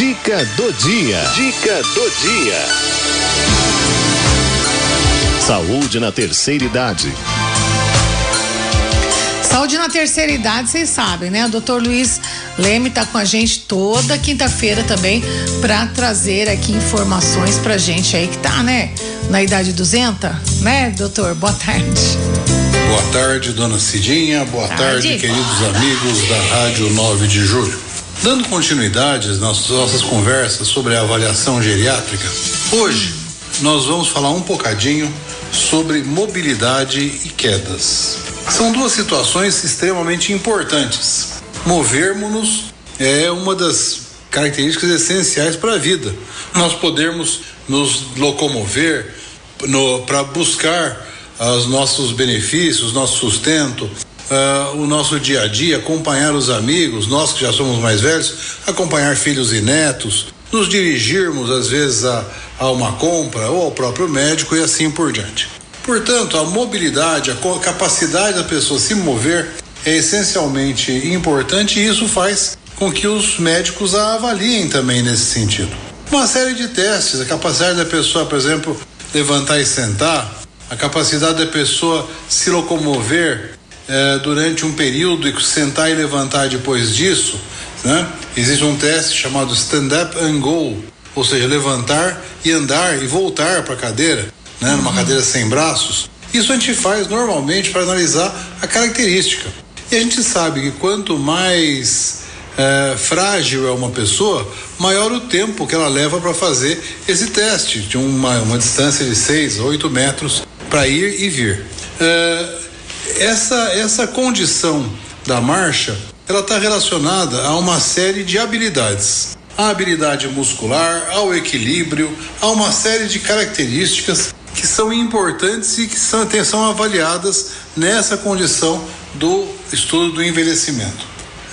Dica do dia. Dica do dia. Saúde na terceira idade. Saúde na terceira idade, vocês sabem, né? O doutor Luiz Leme está com a gente toda quinta-feira também para trazer aqui informações pra gente aí que tá, né? Na idade 200, né, doutor? Boa tarde. Boa tarde, dona Cidinha. Boa tarde, tarde queridos amigos da Rádio 9 de Julho. Dando continuidade às nossas conversas sobre a avaliação geriátrica, hoje nós vamos falar um bocadinho sobre mobilidade e quedas. São duas situações extremamente importantes. Movermos-nos é uma das características essenciais para a vida. Nós podemos nos locomover para buscar os nossos benefícios, nosso sustento, uh, o nosso dia a dia, acompanhar os amigos, nós que já somos mais velhos, acompanhar filhos e netos, nos dirigirmos às vezes a, a uma compra ou ao próprio médico e assim por diante. Portanto, a mobilidade, a capacidade da pessoa se mover é essencialmente importante e isso faz com que os médicos a avaliem também nesse sentido. Uma série de testes, a capacidade da pessoa, por exemplo, levantar e sentar, a capacidade da pessoa se locomover eh, durante um período e sentar e levantar depois disso, né? Existe um teste chamado stand-up and go, ou seja, levantar e andar e voltar para a cadeira né, numa cadeira sem braços. Isso a gente faz normalmente para analisar a característica. E a gente sabe que quanto mais é, frágil é uma pessoa, maior o tempo que ela leva para fazer esse teste, de uma, uma distância de 6 a 8 metros para ir e vir. É, essa, essa condição da marcha ela está relacionada a uma série de habilidades. A habilidade muscular, ao equilíbrio, a uma série de características que são importantes e que são, são avaliadas nessa condição do estudo do envelhecimento.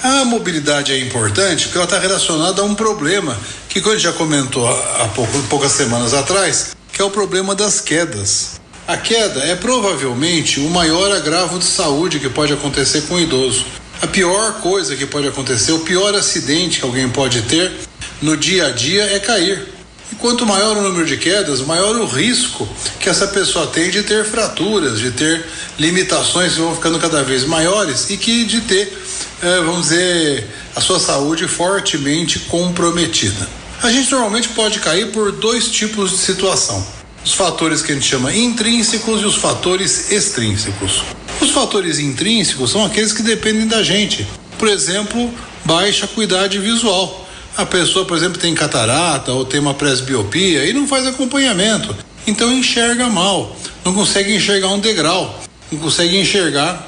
A mobilidade é importante porque ela está relacionada a um problema que, como a gente já comentou há pouco, poucas semanas atrás, que é o problema das quedas. A queda é provavelmente o maior agravo de saúde que pode acontecer com o idoso. A pior coisa que pode acontecer, o pior acidente que alguém pode ter no dia a dia é cair. E quanto maior o número de quedas, maior o risco que essa pessoa tem de ter fraturas, de ter limitações que vão ficando cada vez maiores e que de ter, eh, vamos dizer, a sua saúde fortemente comprometida. A gente normalmente pode cair por dois tipos de situação: os fatores que a gente chama intrínsecos e os fatores extrínsecos. Os fatores intrínsecos são aqueles que dependem da gente. Por exemplo, baixa acuidade visual a pessoa, por exemplo, tem catarata ou tem uma presbiopia e não faz acompanhamento. Então enxerga mal, não consegue enxergar um degrau, não consegue enxergar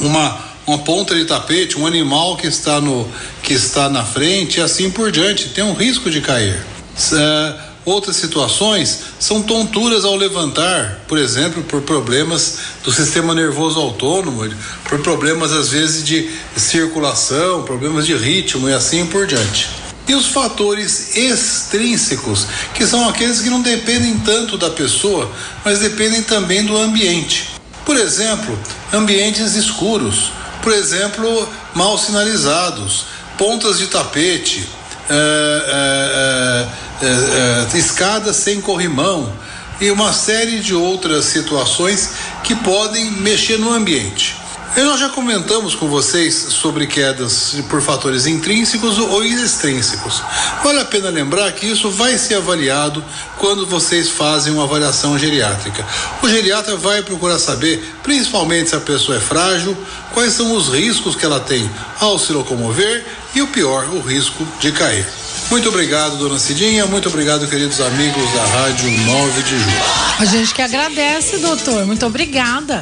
uma, uma ponta de tapete, um animal que está no que está na frente e assim por diante. Tem um risco de cair. Uh, outras situações são tonturas ao levantar, por exemplo, por problemas do sistema nervoso autônomo, por problemas às vezes de circulação, problemas de ritmo e assim por diante. E os fatores extrínsecos, que são aqueles que não dependem tanto da pessoa, mas dependem também do ambiente. Por exemplo, ambientes escuros, por exemplo, mal sinalizados, pontas de tapete, é, é, é, escadas sem corrimão e uma série de outras situações que podem mexer no ambiente. E nós já comentamos com vocês sobre quedas por fatores intrínsecos ou extrínsecos. Vale a pena lembrar que isso vai ser avaliado quando vocês fazem uma avaliação geriátrica. O geriatra vai procurar saber, principalmente se a pessoa é frágil, quais são os riscos que ela tem ao se locomover e o pior, o risco de cair. Muito obrigado, dona Cidinha. Muito obrigado, queridos amigos da Rádio 9 de Julho. A gente que agradece, doutor. Muito obrigada.